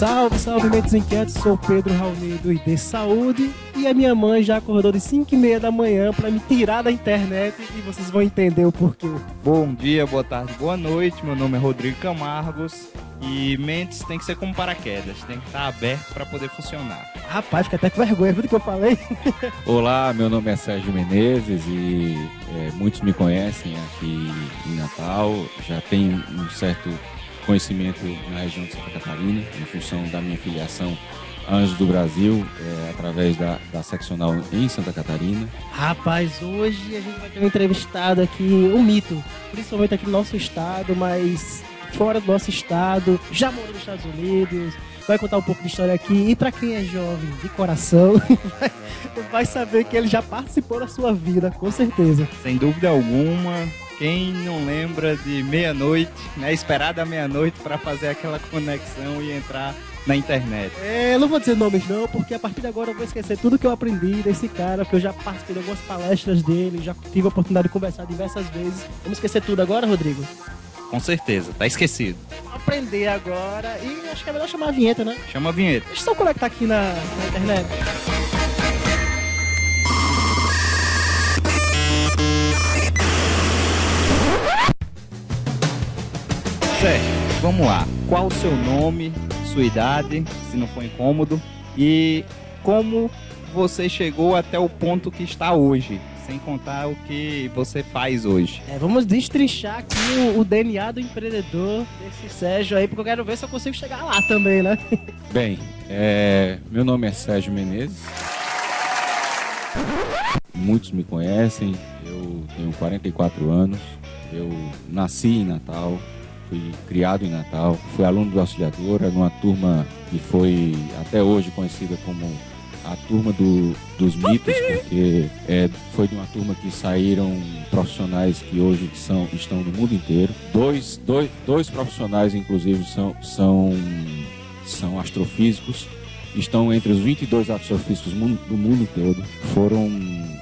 Salve, salve, mentes inquietos, sou Pedro Raoni do ID Saúde e a minha mãe já acordou de 5 e meia da manhã para me tirar da internet e vocês vão entender o porquê. Bom dia, boa tarde, boa noite, meu nome é Rodrigo Camargos e mentes tem que ser como paraquedas, tem que estar aberto para poder funcionar. Rapaz, fica até com vergonha, viu do que eu falei? Olá, meu nome é Sérgio Menezes e é, muitos me conhecem aqui em Natal, já tenho um certo conhecimento na região de Santa Catarina, em função da minha filiação Anjos do Brasil, é, através da, da seccional em Santa Catarina. Rapaz, hoje a gente vai ter um entrevistado aqui, um mito, principalmente aqui no nosso estado, mas fora do nosso estado, já morou nos Estados Unidos, vai contar um pouco de história aqui. E para quem é jovem de coração, vai, vai saber que ele já participou da sua vida, com certeza. Sem dúvida alguma, quem não lembra de meia-noite, né? Esperar da meia-noite para fazer aquela conexão e entrar na internet. É, não vou dizer nomes não, porque a partir de agora eu vou esquecer tudo que eu aprendi desse cara, porque eu já participei de algumas palestras dele, já tive a oportunidade de conversar diversas vezes. Vamos esquecer tudo agora, Rodrigo? Com certeza, tá esquecido. Aprender agora e acho que é melhor chamar a vinheta, né? Chama a vinheta. Deixa eu só conectar aqui na, na internet. Certo, vamos lá. Qual o seu nome, sua idade, se não for incômodo, e como você chegou até o ponto que está hoje, sem contar o que você faz hoje. É, vamos destrinchar aqui o, o DNA do empreendedor desse Sérgio aí, porque eu quero ver se eu consigo chegar lá também, né? Bem, é, meu nome é Sérgio Menezes. Muitos me conhecem, eu tenho 44 anos, eu nasci em Natal, fui criado em Natal, fui aluno do Auxiliadora, numa turma que foi até hoje conhecida como a turma do, dos mitos, porque é, foi de uma turma que saíram profissionais que hoje são, estão no mundo inteiro. Dois, dois, dois profissionais, inclusive, são, são, são astrofísicos, estão entre os 22 astrofísicos do mundo, do mundo todo. Foram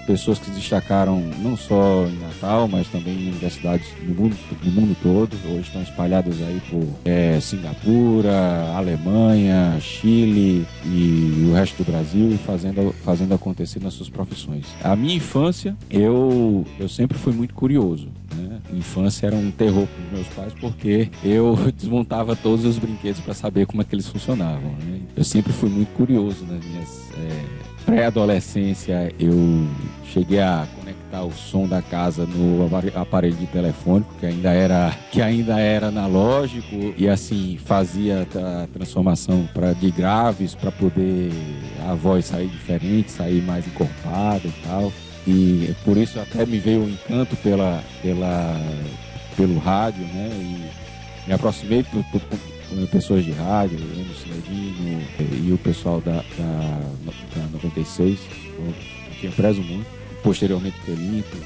pessoas que se destacaram não só em Natal, mas também em universidades no mundo, no mundo todo. Hoje estão espalhadas aí por é, Singapura, Alemanha, Chile e o resto do Brasil, fazendo, fazendo acontecer nas suas profissões. A minha infância, eu, eu sempre fui muito curioso. Né? Infância era um terror para meus pais porque eu desmontava todos os brinquedos para saber como é que eles funcionavam. Né? Eu sempre fui muito curioso nas minhas é, pré-adolescência. Eu cheguei a conectar o som da casa no aparelho de telefônico que ainda era que ainda era analógico e assim fazia a transformação para de graves para poder a voz sair diferente, sair mais encorpada e tal. E por isso até me veio o encanto pela pela pelo rádio, né? E me aproximei por, por pessoas de rádio, Emerson Ledino e o pessoal da, da, da 96, que eu prezo muito posteriormente Pelito,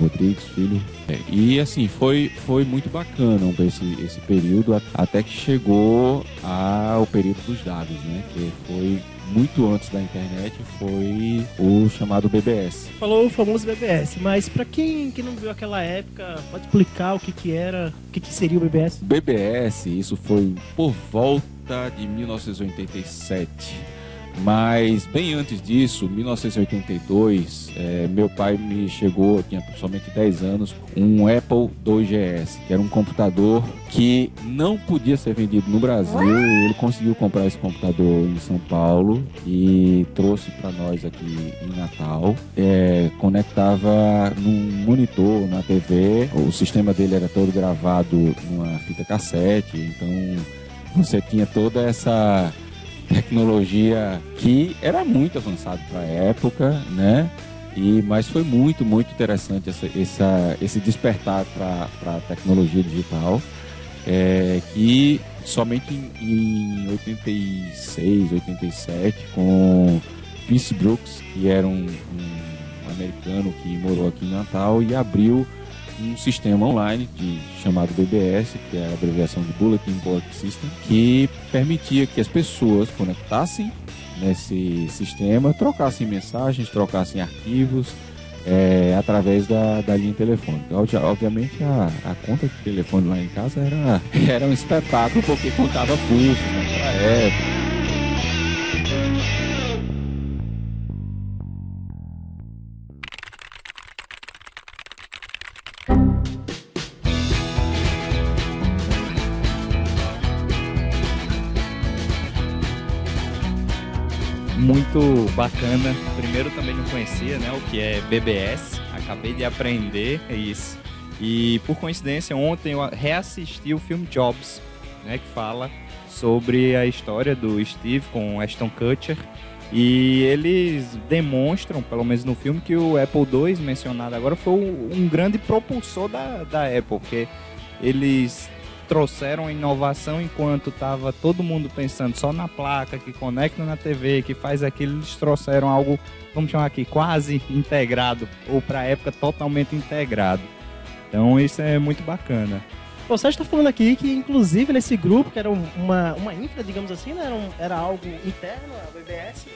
Rodrigues, filho. É, e assim, foi, foi muito bacana esse, esse período, até que chegou ao período dos dados, né? Que foi muito antes da internet, foi o chamado BBS. Falou o famoso BBS, mas para quem, quem não viu aquela época, pode explicar o que, que era, o que, que seria o BBS? BBS, isso foi por volta de 1987 mas bem antes disso, 1982, é, meu pai me chegou, tinha somente 10 anos, um Apple 2GS, que era um computador que não podia ser vendido no Brasil. Ele conseguiu comprar esse computador em São Paulo e trouxe para nós aqui em Natal. É, conectava num monitor, na TV. O sistema dele era todo gravado numa fita cassete, então você tinha toda essa tecnologia que era muito avançado para a época, né? E, mas foi muito, muito interessante essa, essa esse despertar para a tecnologia digital, é, que somente em, em 86, 87, com Peace Brooks, que era um, um americano que morou aqui em Natal e abriu um sistema online de, chamado BBS, que é a abreviação de Bulletin Board System, que permitia que as pessoas conectassem nesse sistema, trocassem mensagens, trocassem arquivos é, através da, da linha telefônica. Obviamente a, a conta de telefone lá em casa era, era um espetáculo porque contava pulsos naquela época bacana. Primeiro também não conhecia, né, o que é BBS. Acabei de aprender isso. E por coincidência, ontem eu reassisti o filme Jobs, né, que fala sobre a história do Steve com Ashton Kutcher. E eles demonstram, pelo menos no filme, que o Apple II mencionado agora foi um grande propulsor da, da Apple, porque eles trouxeram inovação enquanto estava todo mundo pensando só na placa que conecta na TV, que faz aquilo, eles trouxeram algo, vamos chamar aqui, quase integrado, ou para a época totalmente integrado. Então isso é muito bacana. O Sérgio está falando aqui que, inclusive, nesse grupo, que era uma, uma infra, digamos assim, né? era, um, era algo interno, a BBS,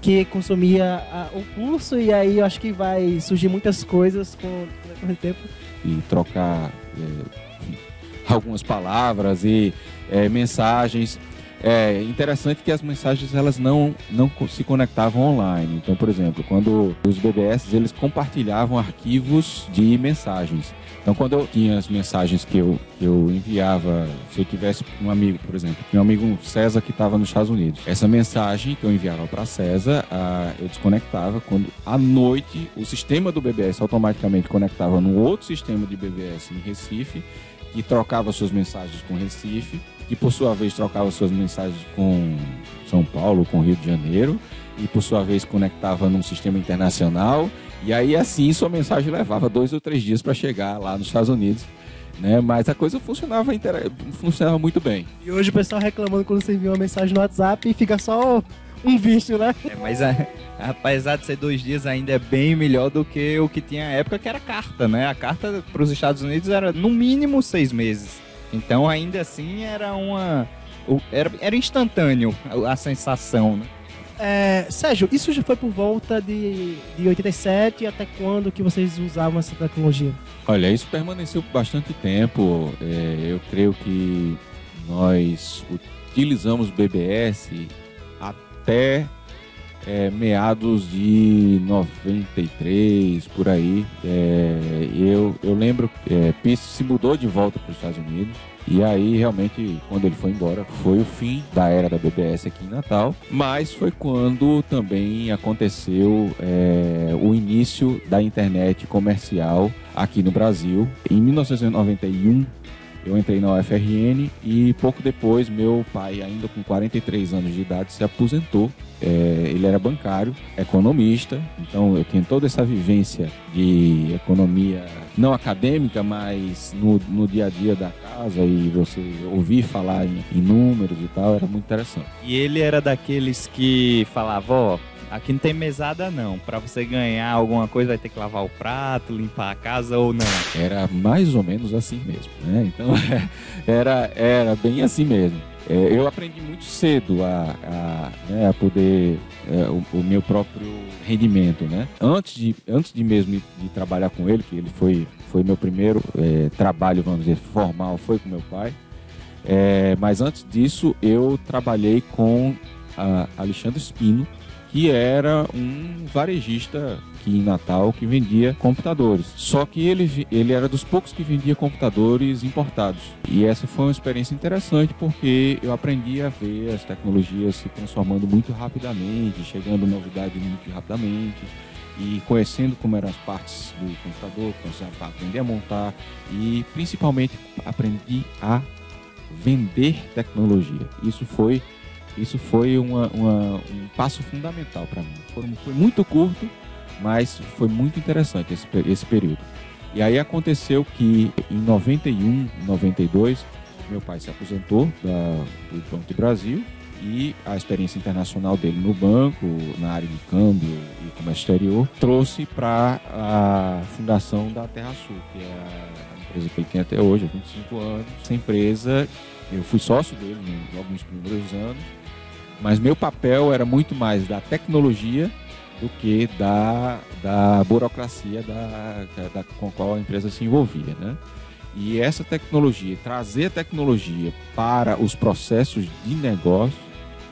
que consumia a, o curso, e aí eu acho que vai surgir muitas coisas com, com o tempo. E trocar é, algumas palavras e é, mensagens. É interessante que as mensagens elas não, não se conectavam online. Então, por exemplo, quando os BBS eles compartilhavam arquivos de mensagens. Então, quando eu tinha as mensagens que eu, que eu enviava, se eu tivesse um amigo, por exemplo, um amigo César que estava nos Estados Unidos, essa mensagem que eu enviava para César, eu desconectava. Quando à noite o sistema do BBS automaticamente conectava no outro sistema de BBS em Recife, que trocava suas mensagens com Recife, que por sua vez trocava suas mensagens com São Paulo, com Rio de Janeiro, e por sua vez conectava num sistema internacional e aí, assim, sua mensagem levava dois ou três dias para chegar lá nos Estados Unidos. Né? Mas a coisa funcionava, funcionava muito bem. E hoje o pessoal reclamando quando você envia uma mensagem no WhatsApp e fica só um vício, né? É, mas a, apesar de ser dois dias, ainda é bem melhor do que o que tinha na época, que era carta, né? A carta para os Estados Unidos era no mínimo seis meses. Então, ainda assim, era uma. Era, era instantâneo a sensação, né? É, Sérgio, isso já foi por volta de, de 87 até quando que vocês usavam essa tecnologia? Olha, isso permaneceu bastante tempo. É, eu creio que nós utilizamos BBS até é, meados de 93, por aí. É, eu, eu lembro é, se mudou de volta para os Estados Unidos. E aí, realmente, quando ele foi embora, foi o fim da era da BBS aqui em Natal. Mas foi quando também aconteceu é, o início da internet comercial aqui no Brasil. Em 1991, eu entrei na UFRN e pouco depois meu pai, ainda com 43 anos de idade, se aposentou. É, ele era bancário, economista, então eu tinha toda essa vivência de economia não acadêmica, mas no, no dia a dia da casa e você ouvir falar em, em números e tal, era muito interessante. E ele era daqueles que falava, ó, oh, Aqui não tem mesada não. Para você ganhar alguma coisa vai ter que lavar o prato, limpar a casa ou não. Era mais ou menos assim mesmo, né? Então era era bem assim mesmo. É, eu aprendi muito cedo a, a, né, a poder é, o, o, meu próprio rendimento, né? Antes de antes de mesmo de trabalhar com ele, que ele foi foi meu primeiro é, trabalho, vamos dizer, formal, foi com meu pai. É, mas antes disso, eu trabalhei com Alexandre Espino, que era um varejista aqui em Natal que vendia computadores. Só que ele, ele era dos poucos que vendia computadores importados. E essa foi uma experiência interessante porque eu aprendi a ver as tecnologias se transformando muito rapidamente, chegando novidades muito rapidamente e conhecendo como eram as partes do computador, a aprender a montar e principalmente aprendi a vender tecnologia. Isso foi isso foi uma, uma, um passo fundamental para mim. Foi, foi, muito curto, mas foi muito interessante esse, esse período. E aí aconteceu que em 91, 92, meu pai se aposentou da, do Banco do Brasil e a experiência internacional dele no banco, na área de câmbio e comércio exterior, trouxe para a fundação da Terra Sul, que é a empresa que ele tem até hoje, há 25 anos. Essa empresa, eu fui sócio dele logo nos primeiros anos, mas meu papel era muito mais da tecnologia do que da, da burocracia da, da, com a qual a empresa se envolvia. Né? E essa tecnologia, trazer a tecnologia para os processos de negócio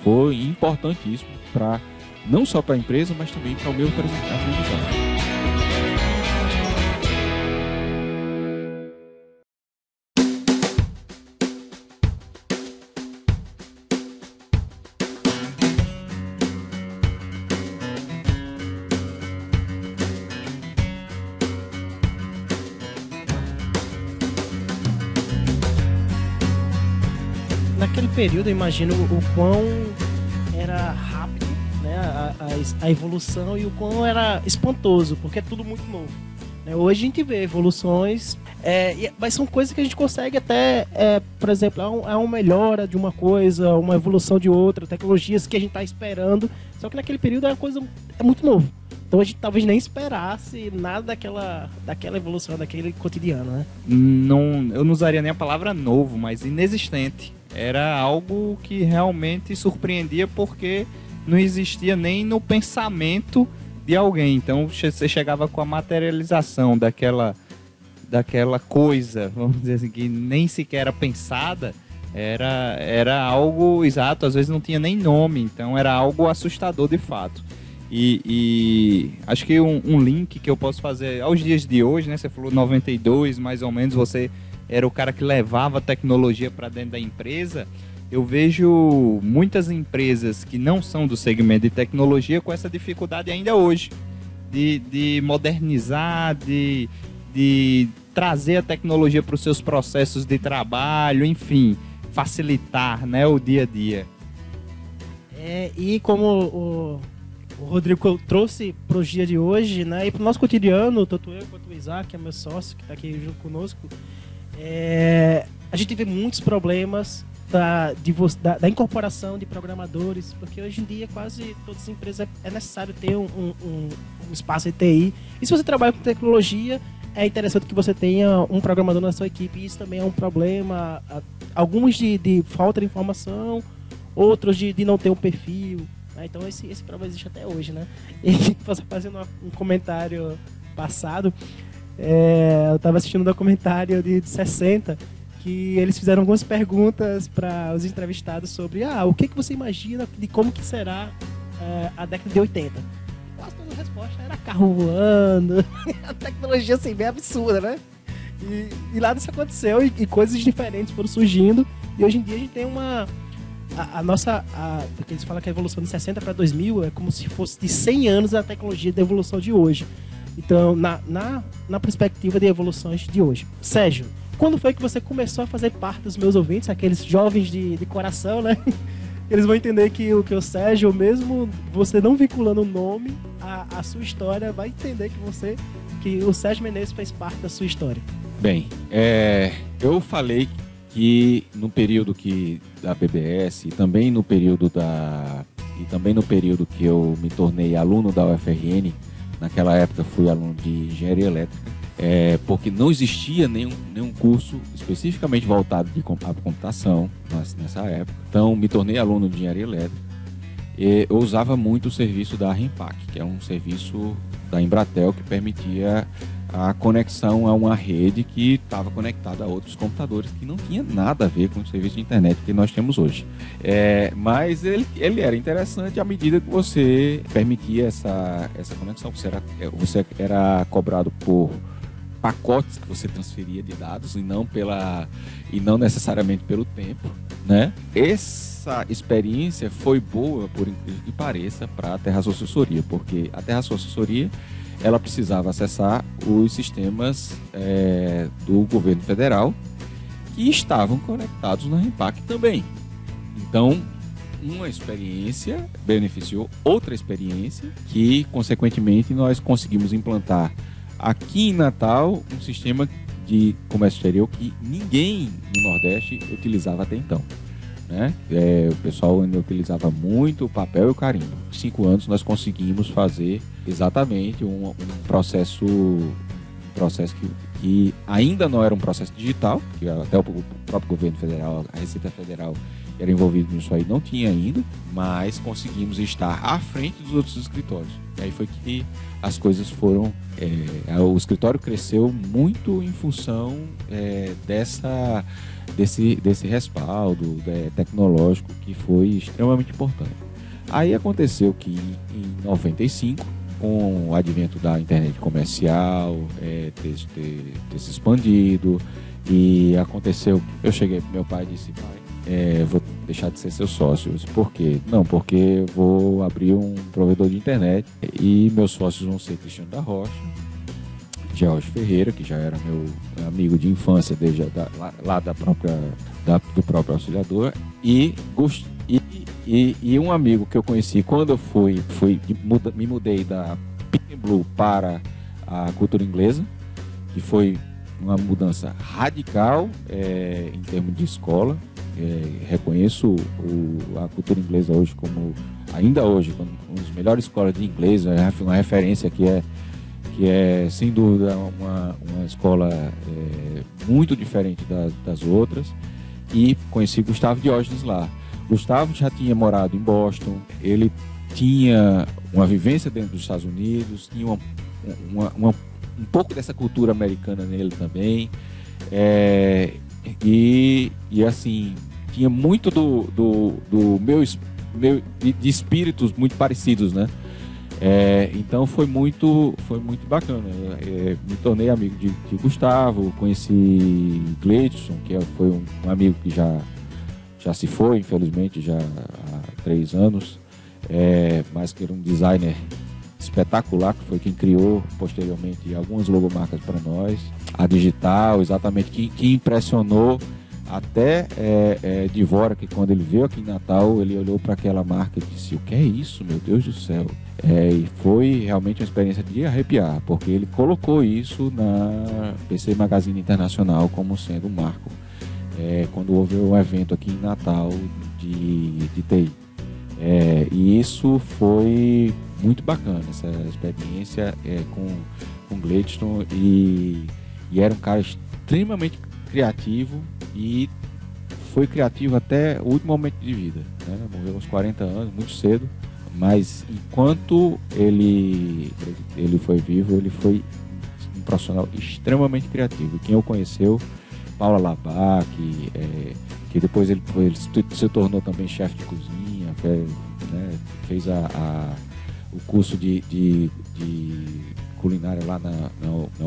foi importantíssimo para não só para a empresa, mas também para o meu aprendizado. Naquele período, eu imagino o quão era rápido né, a, a, a evolução e o quão era espantoso, porque é tudo muito novo. Né? Hoje a gente vê evoluções, é, mas são coisas que a gente consegue até, é, por exemplo, é, um, é uma melhora de uma coisa, uma evolução de outra, tecnologias que a gente está esperando, só que naquele período é uma coisa é muito novo. Então a gente talvez nem esperasse nada daquela, daquela evolução, daquele cotidiano, né? Não, eu não usaria nem a palavra novo, mas inexistente. Era algo que realmente surpreendia porque não existia nem no pensamento de alguém. Então você chegava com a materialização daquela, daquela coisa, vamos dizer assim, que nem sequer era pensada. Era, era algo exato, às vezes não tinha nem nome, então era algo assustador de fato. E, e acho que um, um, link que eu posso fazer aos dias de hoje, né? Você falou 92, mais ou menos, você era o cara que levava a tecnologia para dentro da empresa. Eu vejo muitas empresas que não são do segmento de tecnologia com essa dificuldade ainda hoje de, de modernizar, de, de trazer a tecnologia para os seus processos de trabalho, enfim, facilitar né, o dia a dia. É, e como o o Rodrigo trouxe para o dia de hoje, né? E para o nosso cotidiano, tanto eu quanto o Isaac, que é meu sócio, que está aqui junto conosco, é, a gente vê muitos problemas da, de, da, da, incorporação de programadores, porque hoje em dia quase todas as empresas é, é necessário ter um, um, um, espaço de TI. E se você trabalha com tecnologia, é interessante que você tenha um programador na sua equipe. Isso também é um problema. Alguns de, de falta de informação, outros de, de não ter um perfil. Né? Então esse, esse problema existe até hoje, né? E fazendo um comentário passado, é, eu estava assistindo um documentário de, de 60 que eles fizeram algumas perguntas para os entrevistados sobre ah, o que, que você imagina de como que será é, a década de 80. Quase toda a resposta era carro voando, a tecnologia assim, bem absurda, né? E, e lá isso aconteceu e, e coisas diferentes foram surgindo e hoje em dia a gente tem uma a, a nossa. A, porque eles falam que a evolução de 60 para 2000 é como se fosse de 100 anos a tecnologia da evolução de hoje. Então, na, na, na perspectiva de evoluções de hoje. Sérgio, quando foi que você começou a fazer parte dos meus ouvintes, aqueles jovens de, de coração, né? Eles vão entender que o que o Sérgio, mesmo você não vinculando o nome, a, a sua história, vai entender que você, que o Sérgio Menezes fez parte da sua história. Bem, é, eu falei que no período que da BBS e também no período da e também no período que eu me tornei aluno da UFRN, naquela época fui aluno de engenharia elétrica, é, porque não existia nenhum, nenhum curso especificamente voltado de computação nessa época. Então me tornei aluno de engenharia elétrica. E eu usava muito o serviço da Rempac, que é um serviço da Embratel que permitia a conexão a uma rede que estava conectada a outros computadores que não tinha nada a ver com o serviço de internet que nós temos hoje. É, mas ele, ele era interessante à medida que você permitia essa, essa conexão. Você era, você era cobrado por pacotes que você transferia de dados e não pela e não necessariamente pelo tempo, né? Essa experiência foi boa, por incrível que pareça, para a Terra Assessoria, porque a Terra Assessoria ela precisava acessar os sistemas é, do governo federal que estavam conectados na REMPAC também. Então, uma experiência beneficiou outra experiência que, consequentemente, nós conseguimos implantar aqui em Natal um sistema de comércio exterior que ninguém no Nordeste utilizava até então. Né? É, o pessoal ainda utilizava muito o papel e o carimbo. Em cinco anos nós conseguimos fazer exatamente um, um processo, um processo que, que, ainda não era um processo digital, que até o próprio governo federal, a Receita Federal era envolvido nisso aí, não tinha ainda, mas conseguimos estar à frente dos outros escritórios. E aí foi que as coisas foram. É, o escritório cresceu muito em função é, dessa desse, desse respaldo é, tecnológico que foi extremamente importante. Aí aconteceu que em 95, com o advento da internet comercial, é, ter, ter, ter se expandido, e aconteceu, eu cheguei meu pai disse, pai, é, vou deixar de ser seu sócio. Por quê? Não, porque vou abrir um provedor de internet e meus sócios vão ser Cristiano da Rocha, George Ferreira, que já era meu amigo de infância desde da, lá, lá, da própria da, do próprio auxiliador e, e, e, e, um amigo que eu conheci quando eu fui, fui me mudei da Pink Blue para a cultura inglesa, que foi uma mudança radical é, em termos de escola. É, reconheço o, a cultura inglesa hoje como, ainda hoje, como uma das melhores escolas de inglês, é uma referência que é, que é sem dúvida uma, uma escola é, muito diferente da, das outras. E conheci Gustavo Diógenes lá. Gustavo já tinha morado em Boston, ele tinha uma vivência dentro dos Estados Unidos, tinha uma, uma, uma um pouco dessa cultura americana nele também. É, e, e assim, tinha muito do, do, do meu, meu de, de, espíritos muito parecidos, né? É, então foi muito, foi muito bacana. É, me tornei amigo de, de Gustavo, conheci Gleidson, que é, foi um, um, amigo que já, já se foi, infelizmente, já há três anos, é, mas que era um designer espetacular, que foi quem criou posteriormente algumas logomarcas para nós. A digital, exatamente, que, que impressionou até é, é, Divora, que quando ele veio aqui em Natal, ele olhou para aquela marca e disse: O que é isso, meu Deus do céu? É, e foi realmente uma experiência de arrepiar, porque ele colocou isso na PC Magazine Internacional como sendo um marco. É, quando houve um evento aqui em Natal de, de TI. É, e isso foi muito bacana essa experiência é, com, com Gladstone e, era um cara extremamente criativo e foi criativo até o último momento de vida. Né? Morreu aos 40 anos, muito cedo, mas enquanto ele, ele foi vivo, ele foi um profissional extremamente criativo. Quem o conheceu, Paula Labac, é, que depois ele, ele se tornou também chefe de cozinha, fez, né, fez a, a o curso de, de, de culinária lá na, na, na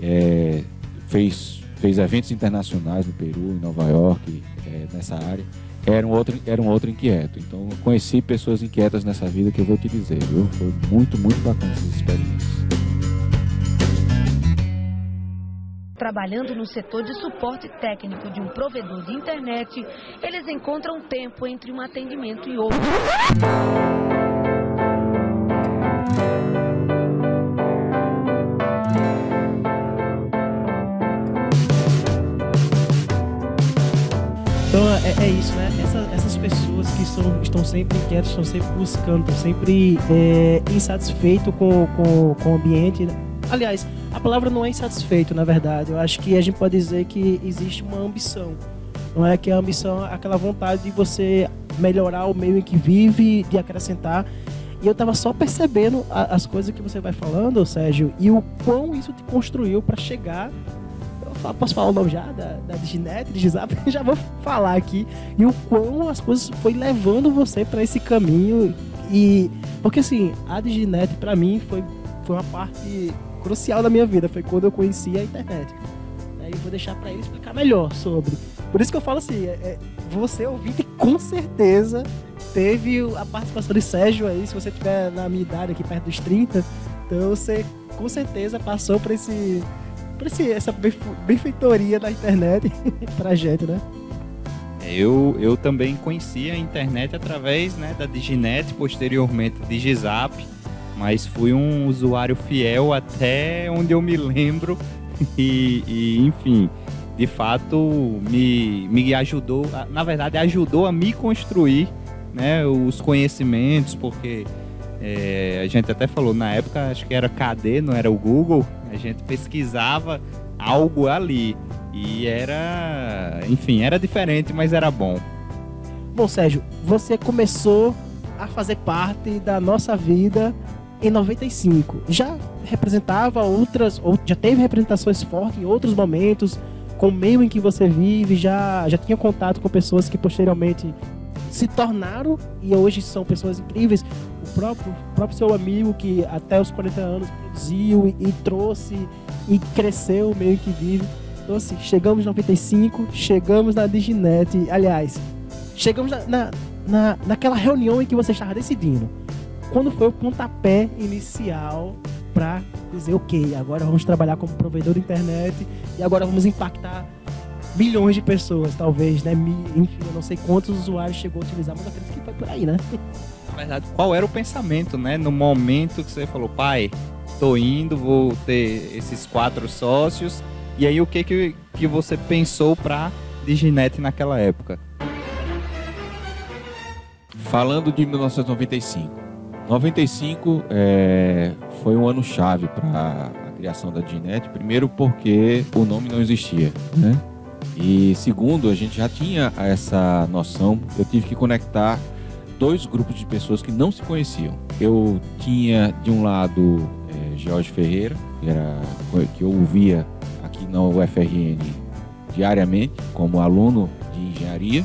é, fez, fez eventos internacionais no Peru, em Nova York, é, nessa área. Era um, outro, era um outro inquieto. Então, conheci pessoas inquietas nessa vida que eu vou te dizer, viu? Foi muito, muito bacana essas experiências. Trabalhando no setor de suporte técnico de um provedor de internet, eles encontram tempo entre um atendimento e outro. Então é, é isso, né? Essa, essas pessoas que são, estão sempre inquietas, estão sempre buscando, estão sempre é, insatisfeitos com, com, com o ambiente. Né? Aliás, a palavra não é insatisfeito, na verdade. Eu acho que a gente pode dizer que existe uma ambição. Não é que a ambição é aquela vontade de você melhorar o meio em que vive, de acrescentar. E eu tava só percebendo a, as coisas que você vai falando, Sérgio, e o quão isso te construiu para chegar posso falar o nome já da, da Diginet, Digizap? já vou falar aqui. E o quão as coisas foi levando você para esse caminho. E. Porque assim, a Diginet para mim foi, foi uma parte crucial da minha vida. Foi quando eu conheci a internet. E vou deixar para ele explicar melhor sobre. Por isso que eu falo assim, é, é, você ouvinte com certeza teve a participação de Sérgio aí, se você tiver na minha idade aqui perto dos 30, então você com certeza passou por esse por esse, essa benfeitoria da internet pra gente, né? É, eu, eu também conheci a internet através né, da Diginet, posteriormente Digizap, mas fui um usuário fiel até onde eu me lembro e, e enfim, de fato me, me ajudou, na verdade ajudou a me construir né, os conhecimentos, porque é, a gente até falou na época, acho que era KD, não era o Google, a gente pesquisava algo ali. E era. Enfim, era diferente, mas era bom. Bom, Sérgio, você começou a fazer parte da nossa vida em 95. Já representava outras, ou já teve representações fortes em outros momentos, com o meio em que você vive, já, já tinha contato com pessoas que posteriormente se tornaram e hoje são pessoas incríveis. O próprio, o próprio seu amigo que até os 40 anos produziu e, e trouxe e cresceu meio que vive. Então assim, chegamos em 95, chegamos na Diginet, aliás, chegamos na, na, na, naquela reunião em que você estava decidindo. Quando foi o pontapé inicial para dizer, ok, agora vamos trabalhar como provedor de internet e agora vamos impactar milhões de pessoas, talvez, né? Enfim, eu não sei quantos usuários chegou a utilizar, mas acredito que foi por aí, né? Na verdade, qual era o pensamento, né? No momento que você falou, pai, tô indo, vou ter esses quatro sócios. E aí, o que que, que você pensou para Diginet naquela época? Falando de 1995. 95 é, foi um ano chave para a criação da Diginet. Primeiro porque o nome não existia, né? E segundo, a gente já tinha essa noção. Eu tive que conectar dois grupos de pessoas que não se conheciam. Eu tinha de um lado é, Jorge Ferreira, que, era, que eu ouvia aqui na UFRN diariamente como aluno de engenharia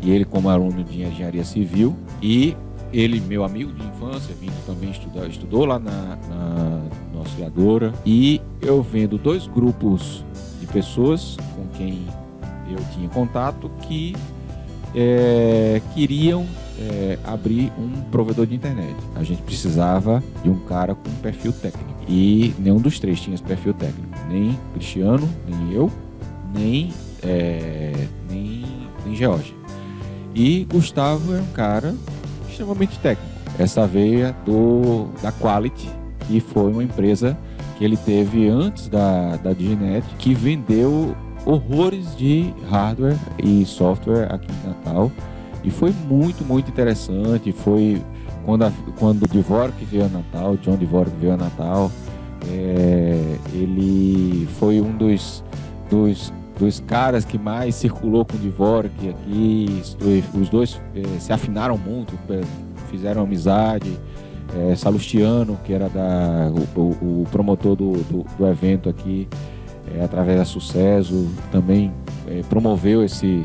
e ele como aluno de engenharia civil e ele meu amigo de infância vindo também estudar estudou lá na, na, auxiliadora e eu vendo dois grupos de pessoas com quem eu tinha contato que é, queriam é, abrir um provedor de internet. A gente precisava de um cara com perfil técnico. E nenhum dos três tinha esse perfil técnico. Nem Cristiano, nem eu, nem, é, nem, nem George. E Gustavo é um cara extremamente técnico. Essa veia do, da Quality, que foi uma empresa que ele teve antes da, da Diginet, que vendeu horrores de hardware e software aqui em Natal. E foi muito, muito interessante. Foi quando, a, quando o Dvorak veio a Natal, John Dvorak veio a Natal, é, ele foi um dos, dos, dos caras que mais circulou com o Dvorak aqui. Os dois é, se afinaram muito, é, fizeram amizade. É, Salustiano, que era da, o, o promotor do, do, do evento aqui, é, através da Sucesso, também é, promoveu esse,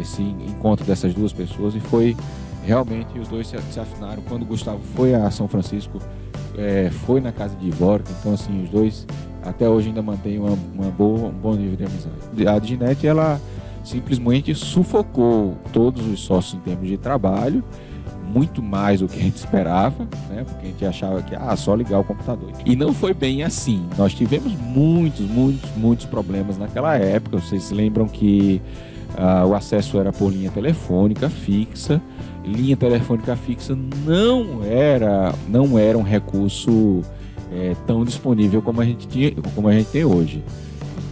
esse encontro dessas duas pessoas e foi realmente os dois se, se afinaram. Quando o Gustavo foi a São Francisco, foi na casa de Ivorca, então assim, os dois até hoje ainda mantêm uma, uma boa, um bom amizade. A Diginet, ela simplesmente sufocou todos os sócios em termos de trabalho muito mais do que a gente esperava, né? Porque a gente achava que ah, só ligar o computador. E não foi bem assim. Nós tivemos muitos, muitos, muitos problemas naquela época. Vocês se lembram que ah, o acesso era por linha telefônica fixa. Linha telefônica fixa não era, não era um recurso é, tão disponível como a gente tinha, como a gente tem hoje.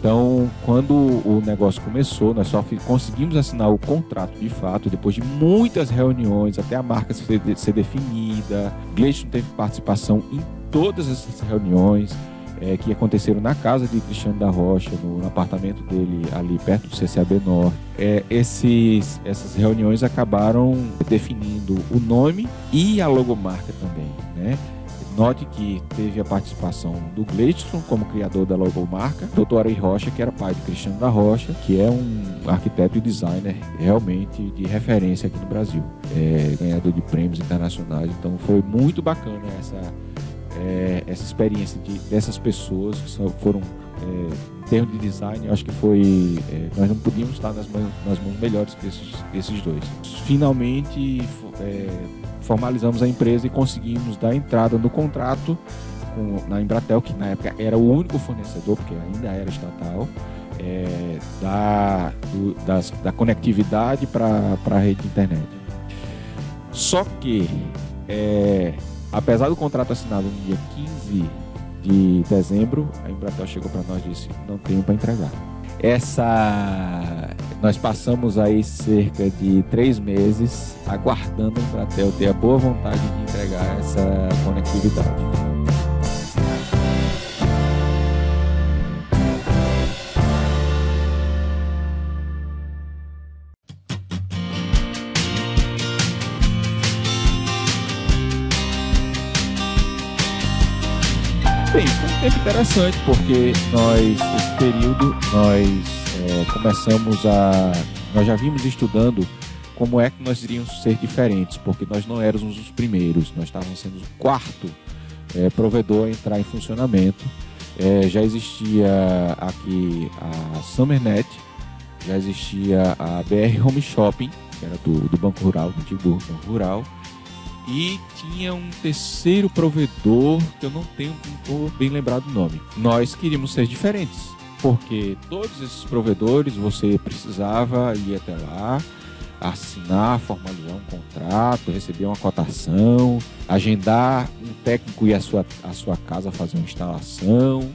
Então, quando o negócio começou, nós só conseguimos assinar o contrato de fato depois de muitas reuniões, até a marca ser, ser definida. Gleison teve participação em todas essas reuniões é, que aconteceram na casa de Cristiano da Rocha, no, no apartamento dele ali perto do CCAB Norte. É, esses, essas reuniões acabaram definindo o nome e a logomarca também, né? Note que teve a participação do Gleidson como criador da logomarca, Dr. Ari Rocha, que era pai de Cristiano da Rocha, que é um arquiteto e designer realmente de referência aqui no Brasil, é, ganhador de prêmios internacionais. Então foi muito bacana essa, é, essa experiência de, dessas pessoas que foram é, em termos de design, acho que foi. É, nós não podíamos estar nas mãos, nas mãos melhores que esses, esses dois. Finalmente, é, formalizamos a empresa e conseguimos dar entrada no contrato com, na Embratel, que na época era o único fornecedor, porque ainda era estatal, é, da, do, das, da conectividade para a rede de internet. Só que, é, apesar do contrato assinado no dia 15 de dezembro, a Embratel chegou para nós e disse: não tenho para entregar. Essa nós passamos aí cerca de três meses aguardando a Embratel ter a boa vontade de entregar essa conectividade. Tempo interessante porque nós, esse período, nós é, começamos a. Nós já vimos estudando como é que nós iríamos ser diferentes, porque nós não éramos os primeiros, nós estávamos sendo o quarto é, provedor a entrar em funcionamento. É, já existia aqui a SummerNet, já existia a BR Home Shopping, que era do, do Banco Rural, do antigo Banco Rural, e tinha um terceiro provedor que eu não tenho bem lembrado o nome. Nós queríamos ser diferentes, porque todos esses provedores você precisava ir até lá, assinar, formalizar um contrato, receber uma cotação, agendar um técnico ir à sua, à sua casa fazer uma instalação.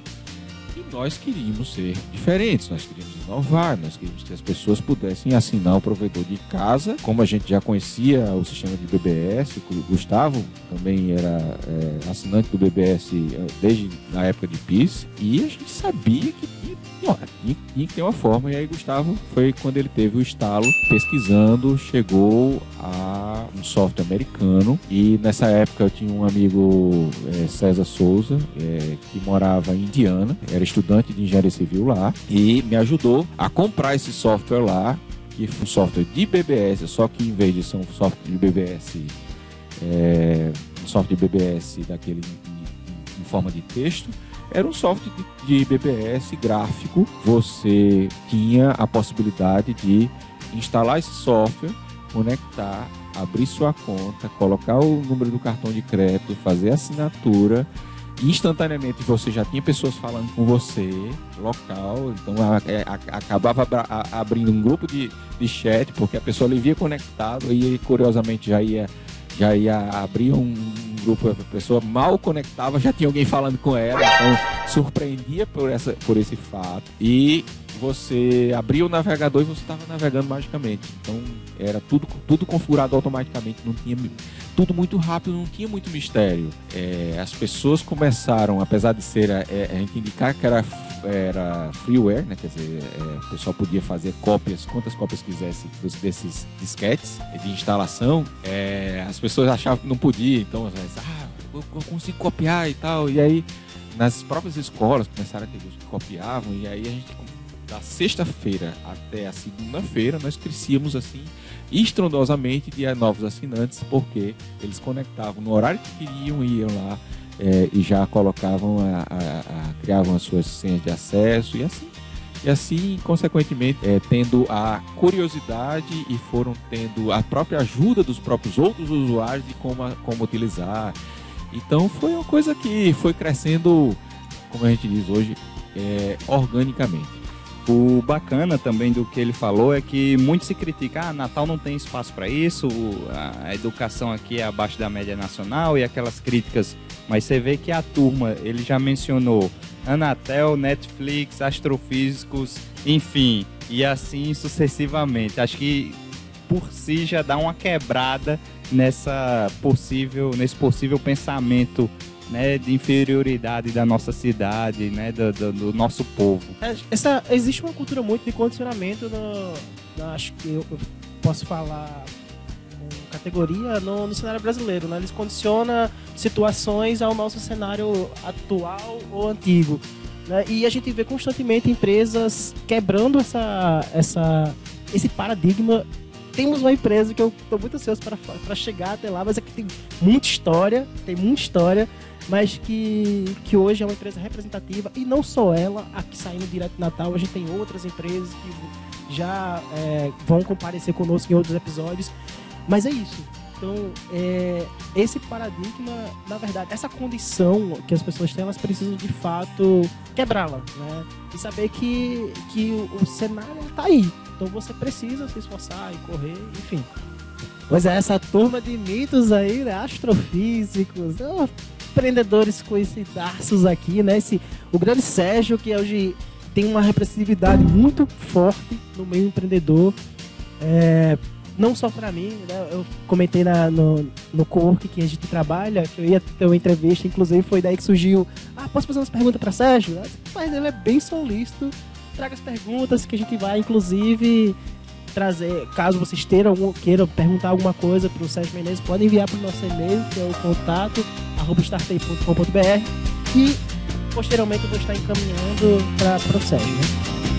E nós queríamos ser diferentes, nós queríamos inovar, nós queríamos que as pessoas pudessem assinar o provedor de casa, como a gente já conhecia o sistema de BBS, o Gustavo também era é, assinante do BBS é, desde a época de PIS, e a gente sabia que tinha, tinha que ter uma forma. E aí Gustavo foi quando ele teve o estalo, pesquisando, chegou a um software americano. E nessa época eu tinha um amigo, é, César Souza, é, que morava em Indiana, era estudante de engenharia civil lá, e me ajudou a comprar esse software lá, que foi um software de BBS, só que em vez de ser um software de BBS, é, um software de BBS daquele em, em forma de texto, era um software de, de BBS gráfico. Você tinha a possibilidade de instalar esse software, conectar, abrir sua conta, colocar o número do cartão de crédito, fazer assinatura instantaneamente você já tinha pessoas falando com você, local, então a, a, a, acabava abrindo um grupo de, de chat, porque a pessoa ali via conectado e curiosamente já ia, já ia abrir um grupo, a pessoa mal conectava, já tinha alguém falando com ela, então surpreendia por, essa, por esse fato. E você abria o navegador e você estava navegando magicamente. Então era tudo, tudo configurado automaticamente, não tinha tudo muito rápido, não tinha muito mistério. É, as pessoas começaram, apesar de ser é, a gente indicar que era, era freeware, né? quer dizer, é, o pessoal podia fazer cópias, quantas cópias quisesse desses disquetes de instalação, é, as pessoas achavam que não podia, então ah, eu consigo copiar e tal, e aí nas próprias escolas começaram a ter que copiavam, e aí a gente da sexta-feira até a segunda-feira, nós crescíamos assim estrondosamente de novos assinantes, porque eles conectavam no horário que queriam, iam lá é, e já colocavam, a, a, a, criavam as suas senhas de acesso e assim. E assim, consequentemente, é, tendo a curiosidade e foram tendo a própria ajuda dos próprios outros usuários de como, como utilizar. Então foi uma coisa que foi crescendo, como a gente diz hoje, é, organicamente. O bacana também do que ele falou é que muito se critica, ah, Natal não tem espaço para isso, a educação aqui é abaixo da média nacional e aquelas críticas, mas você vê que a turma, ele já mencionou Anatel, Netflix, astrofísicos, enfim, e assim sucessivamente. Acho que por si já dá uma quebrada nessa possível, nesse possível pensamento né, de inferioridade da nossa cidade, né, do, do, do nosso povo. É, essa, existe uma cultura muito de condicionamento, no, no acho que eu, eu, posso falar categoria no, no, cenário brasileiro, né? Eles condicionam situações ao nosso cenário atual ou antigo. Né? E a gente vê constantemente empresas quebrando essa, essa, esse paradigma temos uma empresa que eu estou muito ansioso para chegar até lá, mas é que tem muita história, tem muita história mas que, que hoje é uma empresa representativa e não só ela, aqui saindo direto de Natal, a gente tem outras empresas que já é, vão comparecer conosco em outros episódios, mas é isso. Então, é, esse paradigma, na verdade, essa condição que as pessoas têm, elas precisam de fato quebrá-la, né? E saber que, que o, o cenário está aí. Então você precisa se esforçar e correr, enfim. Pois é, essa turma de mitos aí, né? Astrofísicos, oh, empreendedores conhecidaços aqui, né? Esse, o grande Sérgio, que hoje tem uma representatividade muito forte no meio empreendedor. É, não só para mim, né? Eu comentei na, no, no co-work que a gente trabalha, que eu ia ter uma entrevista, inclusive foi daí que surgiu. Ah, posso fazer umas perguntas para Sérgio? Mas ele é bem solícito. Traga as perguntas que a gente vai, inclusive, trazer, caso vocês tenham, queiram perguntar alguma coisa para o Sérgio Menezes, podem enviar para o nosso e-mail, que é o contato startei.com.br e posteriormente eu vou estar encaminhando para o Sérgio. Né?